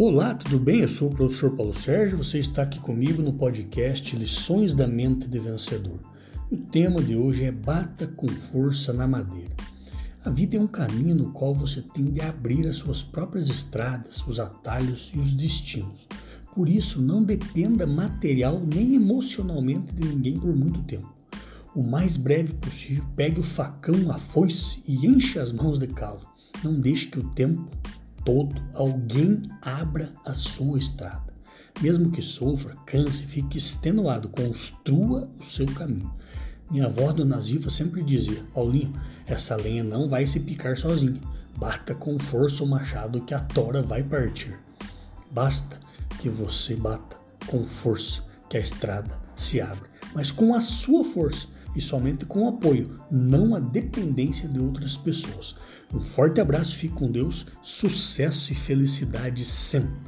Olá, tudo bem? Eu sou o professor Paulo Sérgio, você está aqui comigo no podcast Lições da Mente de Vencedor. O tema de hoje é Bata com força na madeira. A vida é um caminho no qual você tem de abrir as suas próprias estradas, os atalhos e os destinos. Por isso, não dependa material nem emocionalmente de ninguém por muito tempo. O mais breve possível, pegue o facão, a foice e enche as mãos de calo. Não deixe que o tempo todo alguém abra a sua estrada. Mesmo que sofra, canse, fique extenuado, construa o seu caminho. Minha avó, Dona Ziva, sempre dizia: Paulinho, essa lenha não vai se picar sozinha. Bata com força o machado que a tora vai partir. Basta que você bata com força que a estrada se abre, mas com a sua força e somente com o apoio, não a dependência de outras pessoas. Um forte abraço, fique com Deus, sucesso e felicidade sempre.